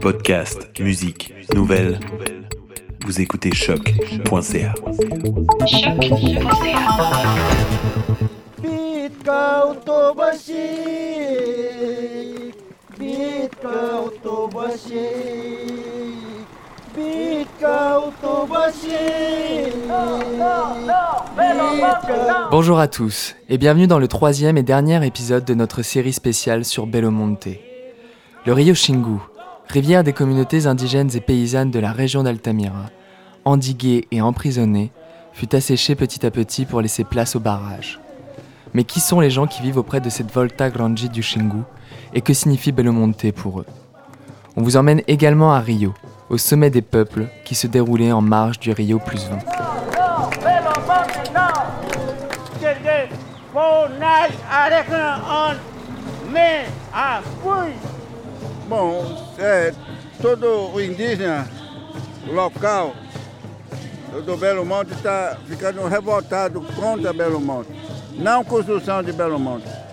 Podcast, musique, nouvelles. Vous écoutez choc.ca. Bonjour à tous et bienvenue dans le troisième et dernier épisode de notre série spéciale sur Belo Monte. Le Rio Xingu, rivière des communautés indigènes et paysannes de la région d'Altamira, endiguée et emprisonnée, fut asséché petit à petit pour laisser place au barrage. Mais qui sont les gens qui vivent auprès de cette Volta Grandi du Xingu et que signifie Belo Monte pour eux On vous emmène également à Rio, au sommet des peuples qui se déroulait en marge du Rio plus 20. Bom, é, todo o indígena local do Belo Monte está ficando revoltado contra Belo Monte. Não construção de Belo Monte.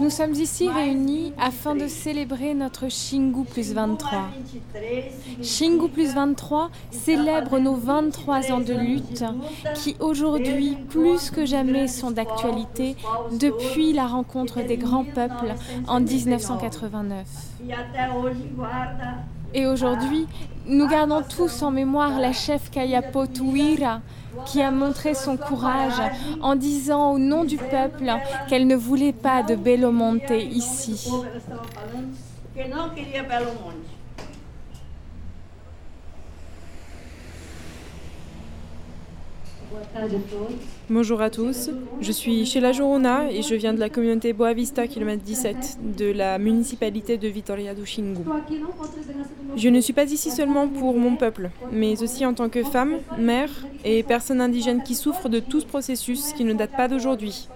Nous sommes ici réunis afin de célébrer notre Xingu plus 23. Xingu plus 23 célèbre nos 23 ans de lutte qui aujourd'hui plus que jamais sont d'actualité depuis la rencontre des grands peuples en 1989. Et aujourd'hui, nous gardons tous en mémoire la chef Kayapo Tuira, qui a montré son courage en disant au nom du peuple qu'elle ne voulait pas de Belo Monte ici. Bonjour à tous, je suis Sheila Jorona et je viens de la communauté Boavista, km 17, de la municipalité de Vitoria do Xingu. Je ne suis pas ici seulement pour mon peuple, mais aussi en tant que femme, mère et personne indigène qui souffre de tout ce processus qui ne date pas d'aujourd'hui.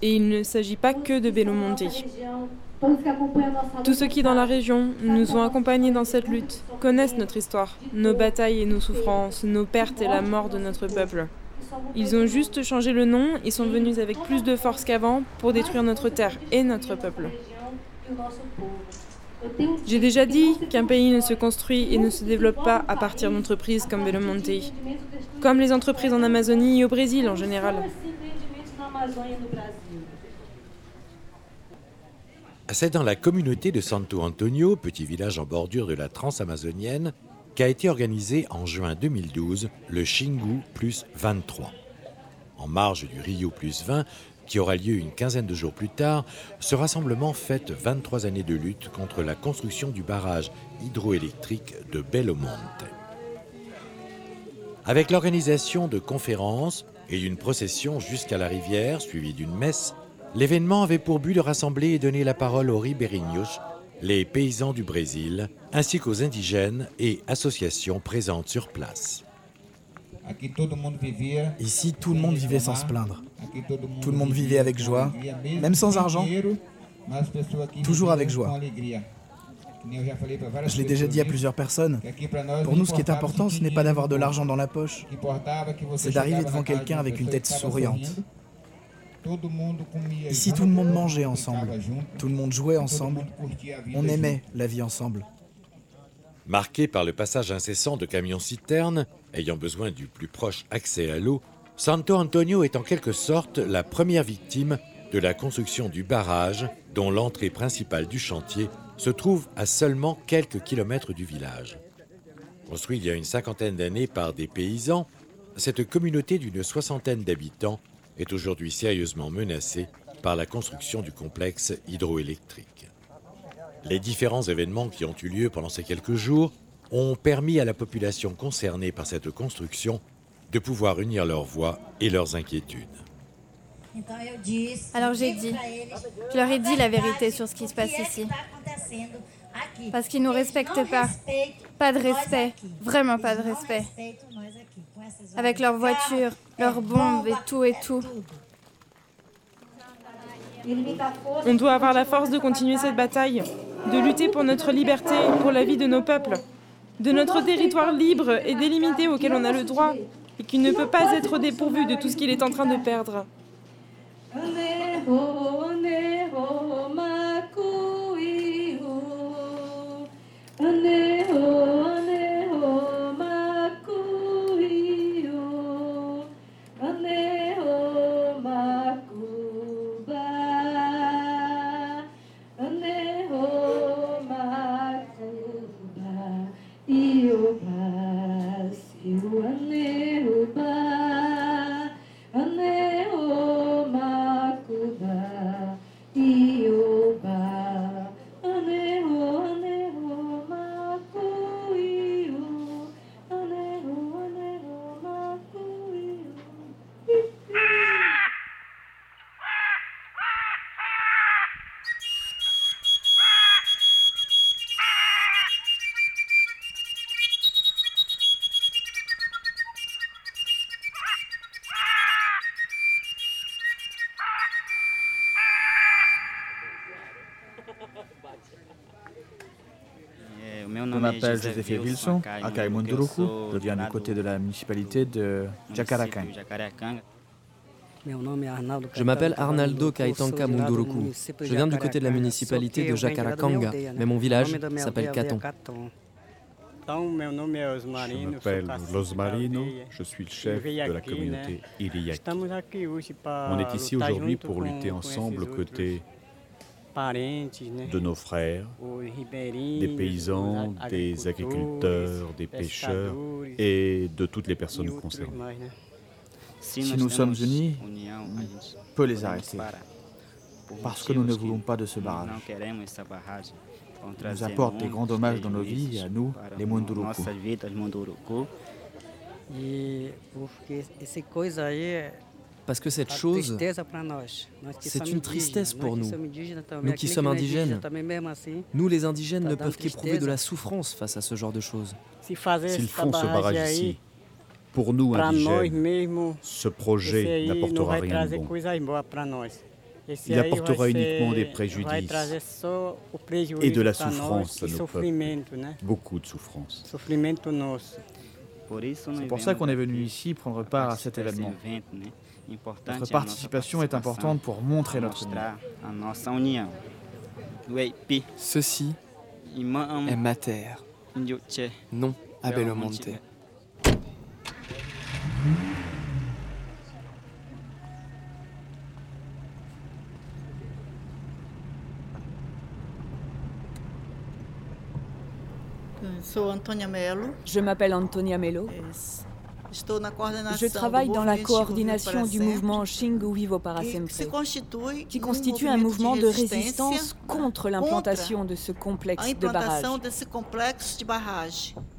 Et il ne s'agit pas que de Belo Monte. Tous ceux qui dans la région nous ont accompagnés dans cette lutte connaissent notre histoire, nos batailles et nos souffrances, nos pertes et la mort de notre peuple. Ils ont juste changé le nom et sont venus avec plus de force qu'avant pour détruire notre terre et notre peuple. J'ai déjà dit qu'un pays ne se construit et ne se développe pas à partir d'entreprises comme Belo Monte, comme les entreprises en Amazonie et au Brésil en général. C'est dans la communauté de Santo Antonio, petit village en bordure de la transamazonienne, qu'a été organisé en juin 2012 le Xingu plus 23. En marge du Rio plus 20, qui aura lieu une quinzaine de jours plus tard, ce rassemblement fête 23 années de lutte contre la construction du barrage hydroélectrique de Belo Monte. Avec l'organisation de conférences et d'une procession jusqu'à la rivière, suivie d'une messe, l'événement avait pour but de rassembler et donner la parole aux ribeirinhos, les paysans du Brésil, ainsi qu'aux indigènes et associations présentes sur place. Ici, tout le monde vivait sans se plaindre. Tout le monde vivait avec joie, même sans argent, toujours avec joie. Je l'ai déjà dit à plusieurs personnes. Pour nous, ce qui est important, ce n'est pas d'avoir de l'argent dans la poche, c'est d'arriver devant quelqu'un avec une tête souriante. Ici, tout le monde mangeait ensemble, tout le monde jouait ensemble, on aimait la vie ensemble. Marqué par le passage incessant de camions-citernes, ayant besoin du plus proche accès à l'eau, Santo Antonio est en quelque sorte la première victime de la construction du barrage dont l'entrée principale du chantier se trouve à seulement quelques kilomètres du village. Construit il y a une cinquantaine d'années par des paysans, cette communauté d'une soixantaine d'habitants est aujourd'hui sérieusement menacée par la construction du complexe hydroélectrique. Les différents événements qui ont eu lieu pendant ces quelques jours ont permis à la population concernée par cette construction de pouvoir unir leurs voix et leurs inquiétudes. Alors j'ai dit, je leur ai dit la vérité sur ce qui se passe ici. Parce qu'ils ne nous respectent pas. Pas de respect, vraiment pas de respect. Avec leurs voitures, leurs bombes et tout et tout. On doit avoir la force de continuer cette bataille, de lutter pour notre liberté et pour la vie de nos peuples, de notre territoire libre et délimité auquel on a le droit, et qui ne peut pas être dépourvu de tout ce qu'il est en train de perdre. M'appelle José Wilson, Akai Munduruku. Je viens du côté de la municipalité de Jacarakang. Je m'appelle Arnaldo Kaitanka Munduruku. Je viens du côté de la municipalité de Jacarakanga, mais mon village s'appelle Katon. Je m'appelle Los Marino, je suis le chef de la communauté Iriaki. On est ici aujourd'hui pour lutter ensemble aux côtés de nos frères, des paysans, des agriculteurs, des pêcheurs et de toutes les personnes concernées. Si nous sommes unis, on peut les arrêter. Parce que nous ne voulons pas de ce barrage. Il nous apporte des grands dommages dans nos vies, à nous, les Munduruku. Parce que cette chose, c'est une tristesse pour nous. Nous qui sommes indigènes, nous les indigènes ne peuvent qu'éprouver de la souffrance face à ce genre de choses. S'ils font ce barrage ici, pour nous indigènes, ce projet n'apportera rien de bon. Il apportera uniquement des préjudices et de la souffrance à nos peuples. Beaucoup de souffrance. C'est pour ça qu'on est venu ici prendre part à cet événement. Notre participation est importante pour montrer notre union. Ceci est ma terre. Non à Belomonte. Je m'appelle Antonia Melo. Je travaille dans la coordination du mouvement Xingu Vivo qui constitue un mouvement de résistance contre l'implantation de ce complexe de barrage.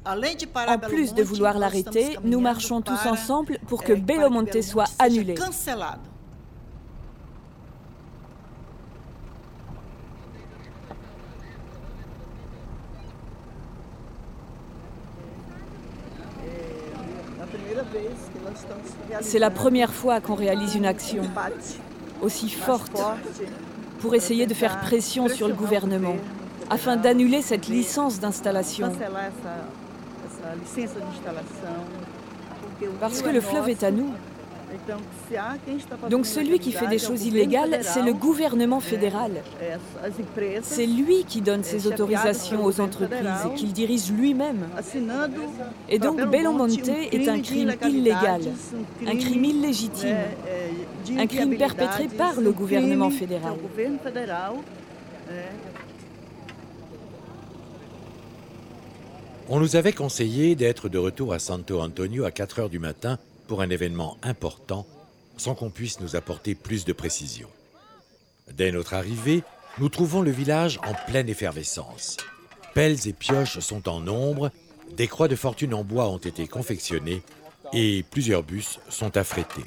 En plus de vouloir l'arrêter, nous marchons tous ensemble pour que Belo Monte soit annulé. C'est la première fois qu'on réalise une action aussi forte pour essayer de faire pression sur le gouvernement afin d'annuler cette licence d'installation. Parce que le fleuve est à nous. Donc celui qui fait des choses illégales, c'est le gouvernement fédéral. C'est lui qui donne ses autorisations aux entreprises et qu'il dirige lui-même. Et donc Belo Monte est un crime illégal, un crime illégitime, un crime perpétré par le gouvernement fédéral. On nous avait conseillé d'être de retour à Santo Antonio à 4 heures du matin pour un événement important sans qu'on puisse nous apporter plus de précisions. Dès notre arrivée, nous trouvons le village en pleine effervescence. Pelles et pioches sont en nombre, des croix de fortune en bois ont été confectionnées et plusieurs bus sont affrétés.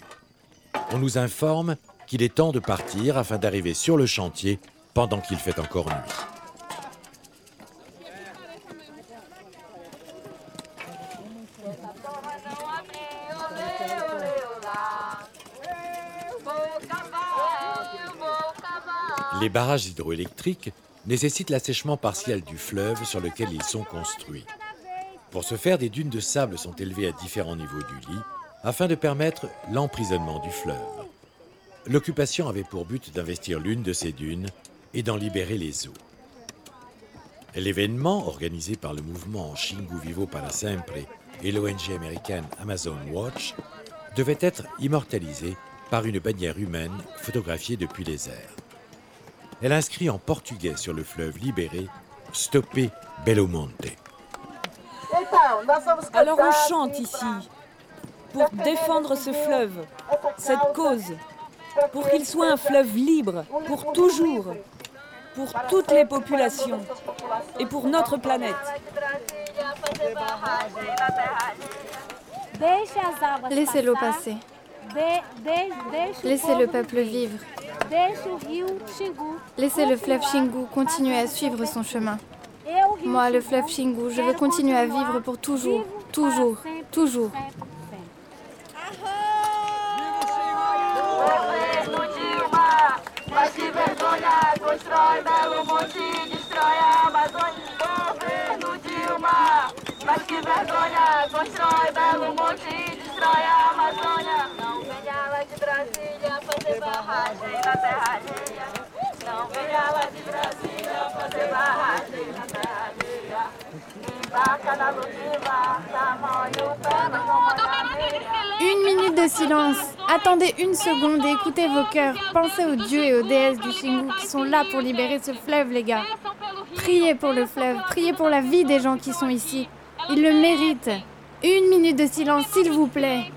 On nous informe qu'il est temps de partir afin d'arriver sur le chantier pendant qu'il fait encore nuit. Les barrages hydroélectriques nécessitent l'assèchement partiel du fleuve sur lequel ils sont construits. Pour ce faire, des dunes de sable sont élevées à différents niveaux du lit afin de permettre l'emprisonnement du fleuve. L'occupation avait pour but d'investir l'une de ces dunes et d'en libérer les eaux. L'événement, organisé par le mouvement Shingu Vivo para Sempre et l'ONG américaine Amazon Watch, devait être immortalisé par une bannière humaine photographiée depuis les airs. Elle inscrit en portugais sur le fleuve libéré Stoppé Belo Monte. Alors on chante ici pour défendre ce fleuve, cette cause, pour qu'il soit un fleuve libre pour toujours, pour toutes les populations et pour notre planète. Laissez l'eau passer. Laissez le peuple vivre. Laissez le fleuve Xingu continuer à suivre son chemin. Moi, le fleuve Xingu, je veux continuer à vivre pour toujours, toujours, toujours. Mas que vergonha, constrói Belo Monte e destrói a Amazônia. Não venha lá de Brasília Une minute de silence. Attendez une seconde et écoutez vos cœurs. Pensez aux dieux et aux déesses du Xingu qui sont là pour libérer ce fleuve, les gars. Priez pour le fleuve, priez pour la vie des gens qui sont ici. Ils le méritent. Une minute de silence, s'il vous plaît.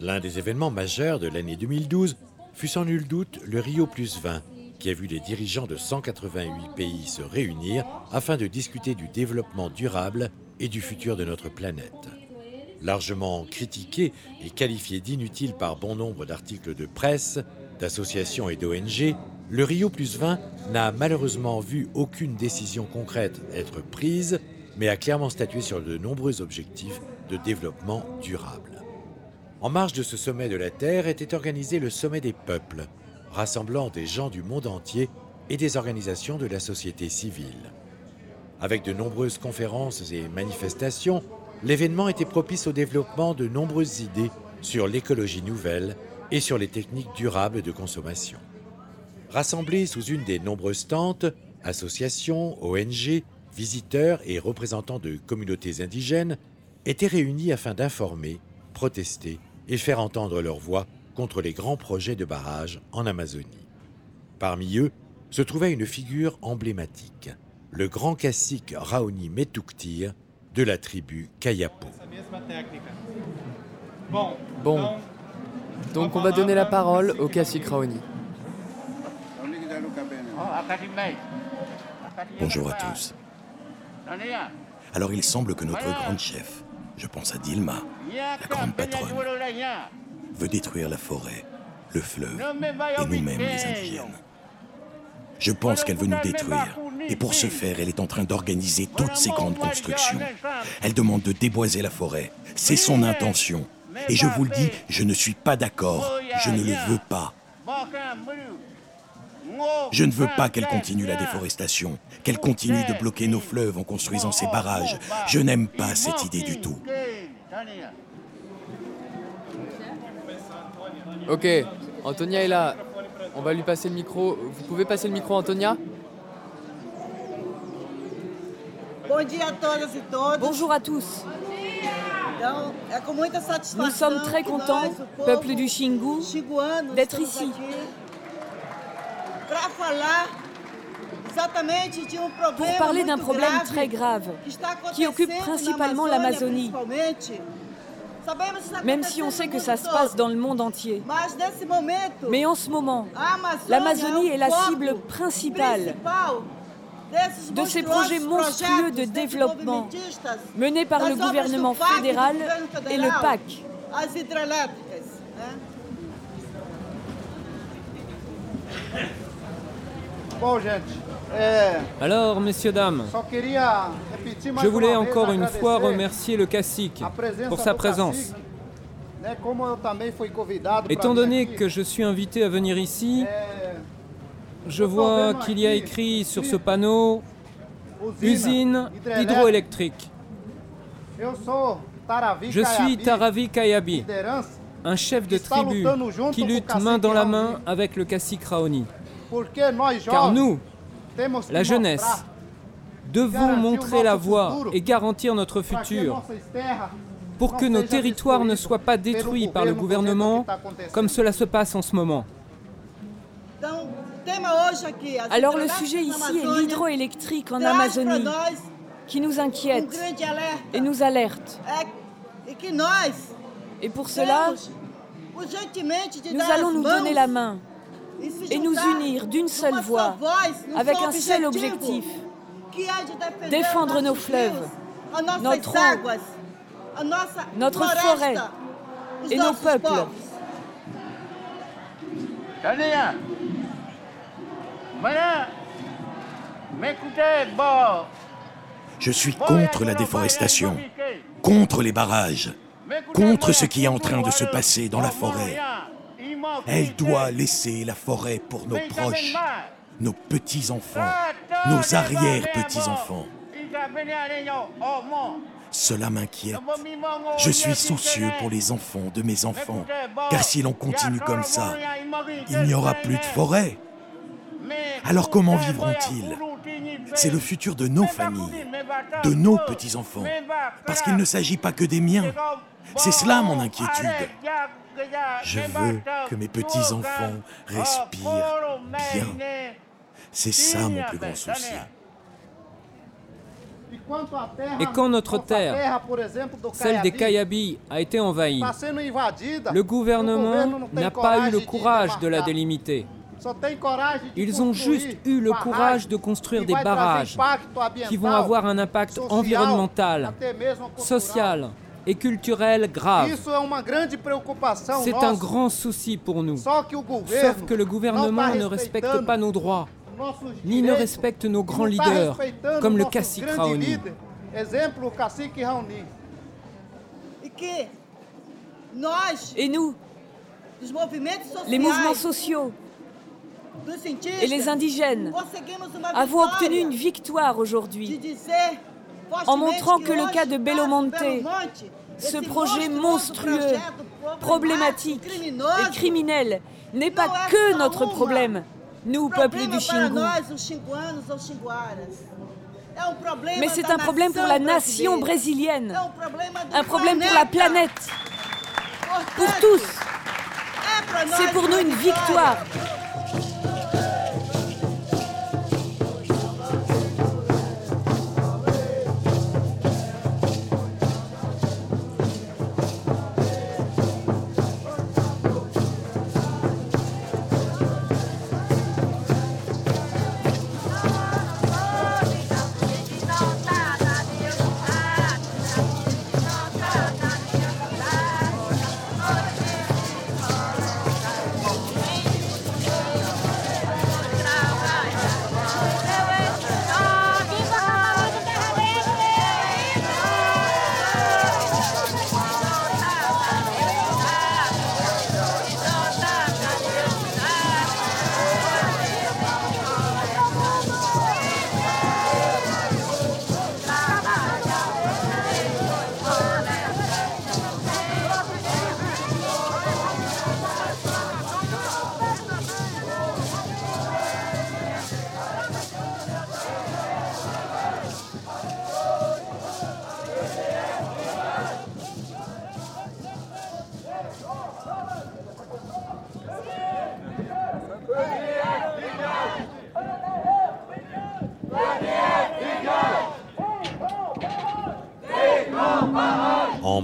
L'un des événements majeurs de l'année 2012 fut sans nul doute le Rio Plus 20, qui a vu les dirigeants de 188 pays se réunir afin de discuter du développement durable et du futur de notre planète. Largement critiqué et qualifié d'inutile par bon nombre d'articles de presse, d'associations et d'ONG, le Rio Plus 20 n'a malheureusement vu aucune décision concrète être prise, mais a clairement statué sur de nombreux objectifs de développement durable. En marge de ce sommet de la Terre était organisé le sommet des peuples, rassemblant des gens du monde entier et des organisations de la société civile. Avec de nombreuses conférences et manifestations, l'événement était propice au développement de nombreuses idées sur l'écologie nouvelle et sur les techniques durables de consommation. Rassemblés sous une des nombreuses tentes, associations, ONG, visiteurs et représentants de communautés indigènes étaient réunis afin d'informer, protester et faire entendre leur voix contre les grands projets de barrages en Amazonie. Parmi eux se trouvait une figure emblématique, le grand cacique Raoni Metuktir de la tribu Kayapo. Bon, donc on va donner la parole au cacique Raoni. Bonjour à tous. Alors il semble que notre grande chef, je pense à Dilma, la grande patronne, veut détruire la forêt, le fleuve et nous-mêmes les indigènes. Je pense qu'elle veut nous détruire. Et pour ce faire, elle est en train d'organiser toutes ces grandes constructions. Elle demande de déboiser la forêt. C'est son intention. Et je vous le dis, je ne suis pas d'accord. Je ne le veux pas. Je ne veux pas qu'elle continue la déforestation, qu'elle continue de bloquer nos fleuves en construisant ces barrages. Je n'aime pas cette idée du tout. Ok, Antonia est là. On va lui passer le micro. Vous pouvez passer le micro, Antonia? Bonjour à tous. Nous sommes très contents, peuple du Xingu, d'être ici pour parler d'un problème très grave qui occupe principalement l'Amazonie. Même si on sait que ça se passe dans le monde entier. Mais en ce moment, l'Amazonie est la cible principale de ces projets monstrueux de développement menés par le gouvernement fédéral et le PAC. Alors, messieurs, dames, je voulais encore une fois remercier le cacique pour sa présence. Étant donné que je suis invité à venir ici, je vois qu'il y a écrit sur ce panneau usine hydroélectrique. Je suis Taravi Kayabi, un chef de tribu qui lutte main dans la main avec le cacique Raoni. Car nous, la jeunesse, devons montrer la voie et garantir notre futur. pour que nos territoires ne soient pas détruits par le gouvernement comme cela se passe en ce moment. Alors le sujet ici est l'hydroélectrique en Amazonie, qui nous inquiète et nous alerte. Et pour cela, nous allons nous donner la main et nous unir d'une seule voix, avec un seul objectif, défendre nos fleuves, notre eau, notre forêt et nos peuples. Je suis contre la déforestation, contre les barrages, contre ce qui est en train de se passer dans la forêt. Elle doit laisser la forêt pour nos proches, nos petits-enfants, nos arrière-petits-enfants. Cela m'inquiète. Je suis soucieux pour les enfants de mes enfants, car si l'on continue comme ça, il n'y aura plus de forêt. Alors comment vivront-ils C'est le futur de nos familles, de nos petits-enfants, parce qu'il ne s'agit pas que des miens. C'est cela mon inquiétude. Je veux que mes petits-enfants respirent bien. C'est ça mon plus grand souci. Et quand notre terre, celle des Kayabi, a été envahie, le gouvernement n'a pas eu le courage de la délimiter. Ils ont juste eu le courage de construire des barrages qui vont avoir un impact environnemental, social et culturel grave. C'est un grand souci pour nous. Sauf que le gouvernement ne respecte pas nos droits, ni ne respecte nos grands leaders, comme le cacique Raoni. Et nous, les mouvements sociaux et les indigènes avons obtenu une victoire aujourd'hui en montrant que le cas de Belo Monte, ce projet monstrueux, problématique et criminel, n'est pas que notre problème, nous, peuple du Xingu. Mais c'est un problème pour la nation brésilienne, un problème pour la planète, pour tous. C'est pour nous une victoire.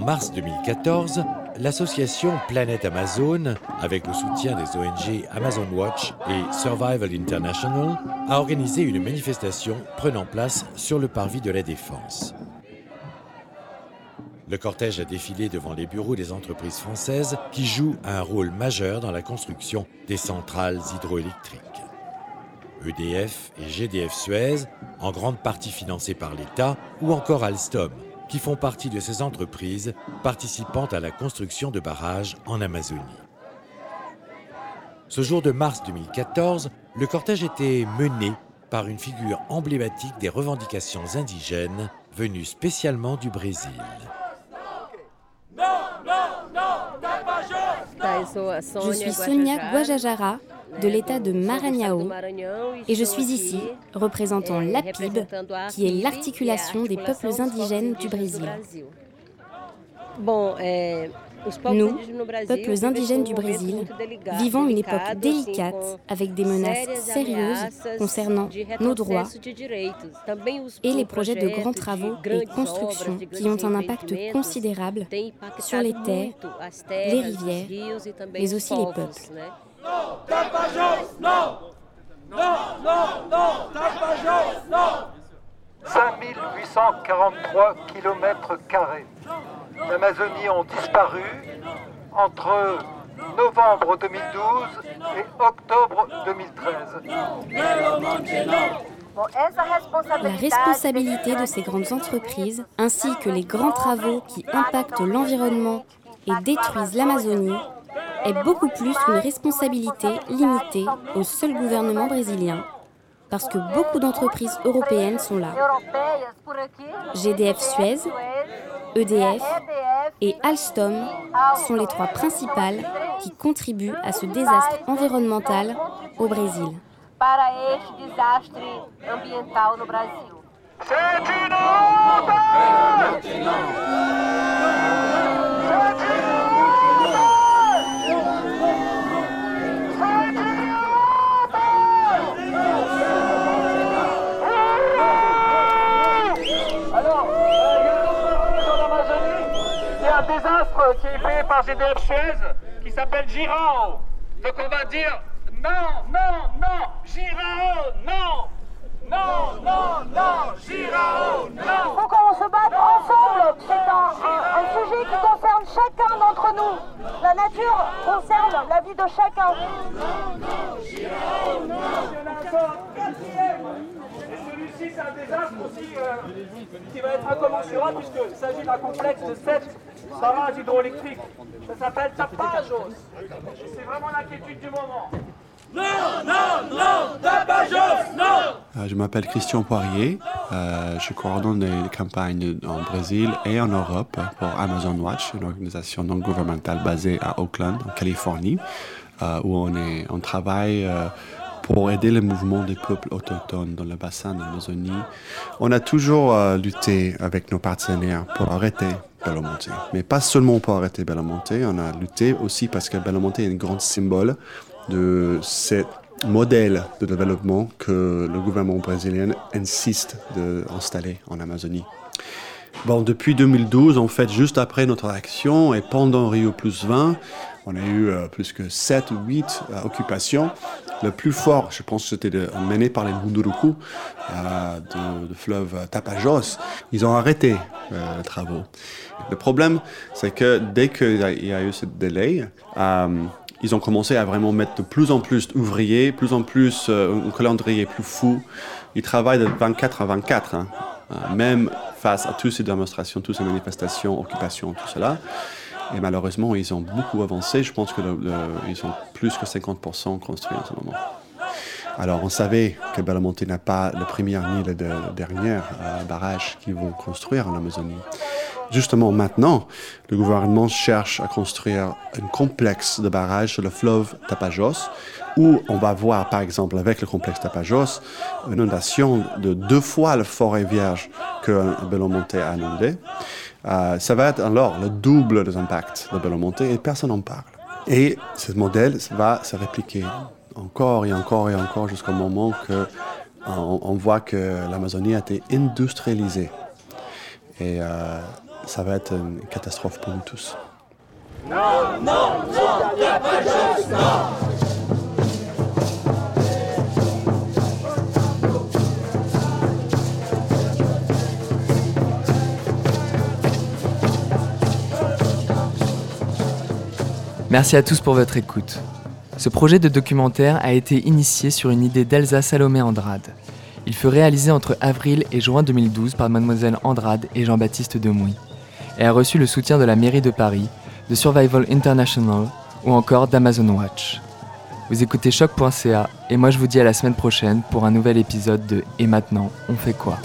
Mars 2014, l'association Planète Amazon, avec le soutien des ONG Amazon Watch et Survival International, a organisé une manifestation prenant place sur le parvis de la Défense. Le cortège a défilé devant les bureaux des entreprises françaises qui jouent un rôle majeur dans la construction des centrales hydroélectriques. EDF et GDF Suez, en grande partie financées par l'État, ou encore Alstom, qui font partie de ces entreprises participant à la construction de barrages en Amazonie. Ce jour de mars 2014, le cortège était mené par une figure emblématique des revendications indigènes venue spécialement du Brésil. Je suis Sonia Guajajara de l'État de Maranhão et je suis ici représentant l'APIB, qui est l'articulation des peuples indigènes du Brésil. Nous, peuples indigènes du Brésil, vivons une époque délicate avec des menaces sérieuses concernant nos droits et les projets de grands travaux et constructions qui ont un impact considérable sur les terres, les rivières, mais aussi les peuples. Non Tapajos, non Non, non, non Tapajos, non 5843 km. L'Amazonie ont disparu entre novembre 2012 et octobre 2013. La responsabilité de ces grandes entreprises, ainsi que les grands travaux qui impactent l'environnement et détruisent l'Amazonie, est beaucoup plus une responsabilité limitée au seul gouvernement brésilien, parce que beaucoup d'entreprises européennes sont là. GDF Suez, EDF et Alstom sont les trois principales qui contribuent à ce désastre environnemental au Brésil. Par GDF Suez qui s'appelle Girao. Donc on va dire non, non, non, Girao, non non, non, non, Girao, non Faut qu'on se batte ensemble C'est un, un, sujet qui concerne chacun d'entre nous. La nature concerne la vie de chacun. Non, non, Girao, non c'est un désastre aussi euh, qui va être incommensurable puisqu'il s'agit d'un complexe de 7 barrages hydroélectriques. Ça s'appelle Tapajos. C'est vraiment l'inquiétude du moment. Non, non, non, Tapajos, non euh, Je m'appelle Christian Poirier. Euh, je coordonne les campagnes en Brésil et en Europe pour Amazon Watch, une organisation non gouvernementale basée à Oakland, en Californie, où on, est, on travaille pour aider le mouvement des peuples autochtones dans le bassin de l'Amazonie. On a toujours euh, lutté avec nos partenaires pour arrêter Belo Monte. Mais pas seulement pour arrêter Belo Monte, on a lutté aussi parce que Belo Monte est un grand symbole de ce modèle de développement que le gouvernement brésilien insiste d'installer en Amazonie. Bon, depuis 2012, en fait, juste après notre action et pendant Rio Plus 20, on a eu euh, plus que 7 ou 8 euh, occupations. Le plus fort, je pense, c'était mené par les Munduruku euh, de, fleuve Tapajos. Ils ont arrêté les travaux. Le problème, c'est que dès qu'il y, a eu ce délai, ils ont commencé à vraiment mettre de plus en plus d'ouvriers, plus en plus un calendrier plus fou. Ils travaillent de 24 à 24, hein. même face à toutes ces démonstrations, toutes ces manifestations, occupations, tout cela. Et malheureusement, ils ont beaucoup avancé. Je pense qu'ils ont plus que 50% construit en ce moment. Alors, on savait que Belamonte n'a pas le premier ni le, dernier euh, barrage qu'ils vont construire en Amazonie. Justement, maintenant, le gouvernement cherche à construire un complexe de barrages sur le fleuve Tapajos, où on va voir, par exemple, avec le complexe Tapajos, une inondation de deux fois le forêt vierge que Belamonte a inondé. Euh, ça va être alors le double des impacts de Belo Monte et personne n'en parle. Et ce modèle va se répliquer encore et encore et encore jusqu'au moment que on, voit que l'Amazonie a été industrialisée. Et euh, ça va être une catastrophe pour nous tous. Merci à tous pour votre écoute. Ce projet de documentaire a été initié sur une idée d'Elsa Salomé Andrade. Il fut réalisé entre avril et juin 2012 par mademoiselle Andrade et Jean-Baptiste Demouy et a reçu le soutien de la mairie de Paris, de Survival International ou encore d'Amazon Watch. Vous écoutez choc.ca et moi je vous dis à la semaine prochaine pour un nouvel épisode de Et maintenant, on fait quoi?